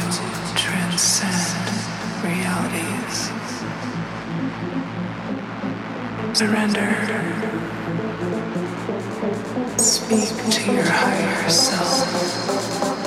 to transcend realities. Surrender. Speak to your higher self.